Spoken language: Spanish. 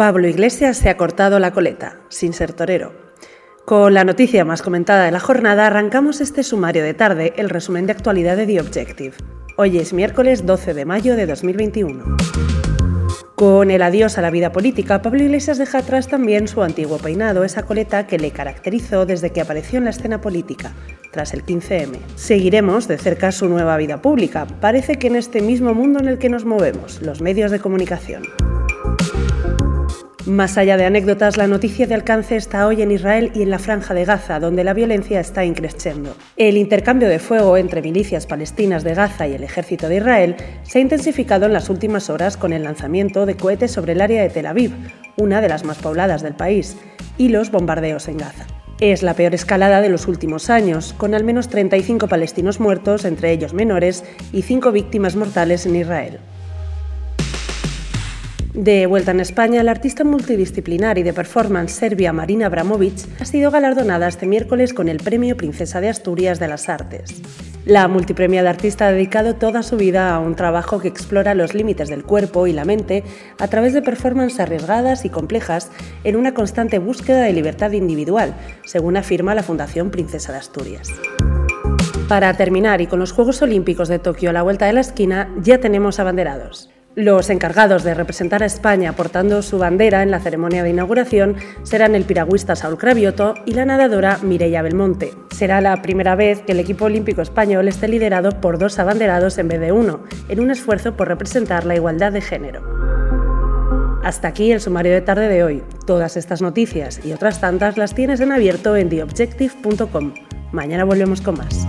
Pablo Iglesias se ha cortado la coleta, sin ser torero. Con la noticia más comentada de la jornada, arrancamos este sumario de tarde, el resumen de actualidad de The Objective. Hoy es miércoles 12 de mayo de 2021. Con el adiós a la vida política, Pablo Iglesias deja atrás también su antiguo peinado, esa coleta que le caracterizó desde que apareció en la escena política, tras el 15M. Seguiremos de cerca su nueva vida pública, parece que en este mismo mundo en el que nos movemos, los medios de comunicación. Más allá de anécdotas, la noticia de alcance está hoy en Israel y en la franja de Gaza, donde la violencia está increciendo. El intercambio de fuego entre milicias palestinas de Gaza y el ejército de Israel se ha intensificado en las últimas horas con el lanzamiento de cohetes sobre el área de Tel Aviv, una de las más pobladas del país, y los bombardeos en Gaza. Es la peor escalada de los últimos años, con al menos 35 palestinos muertos, entre ellos menores, y 5 víctimas mortales en Israel. De vuelta en España, la artista multidisciplinar y de performance serbia Marina Abramovic ha sido galardonada este miércoles con el Premio Princesa de Asturias de las Artes. La multipremiada artista ha dedicado toda su vida a un trabajo que explora los límites del cuerpo y la mente a través de performances arriesgadas y complejas en una constante búsqueda de libertad individual, según afirma la Fundación Princesa de Asturias. Para terminar, y con los Juegos Olímpicos de Tokio a la vuelta de la esquina, ya tenemos abanderados. Los encargados de representar a España portando su bandera en la ceremonia de inauguración serán el piragüista Saúl Cravioto y la nadadora Mireia Belmonte. Será la primera vez que el equipo olímpico español esté liderado por dos abanderados en vez de uno, en un esfuerzo por representar la igualdad de género. Hasta aquí el sumario de tarde de hoy. Todas estas noticias y otras tantas las tienes en abierto en theobjective.com. Mañana volvemos con más.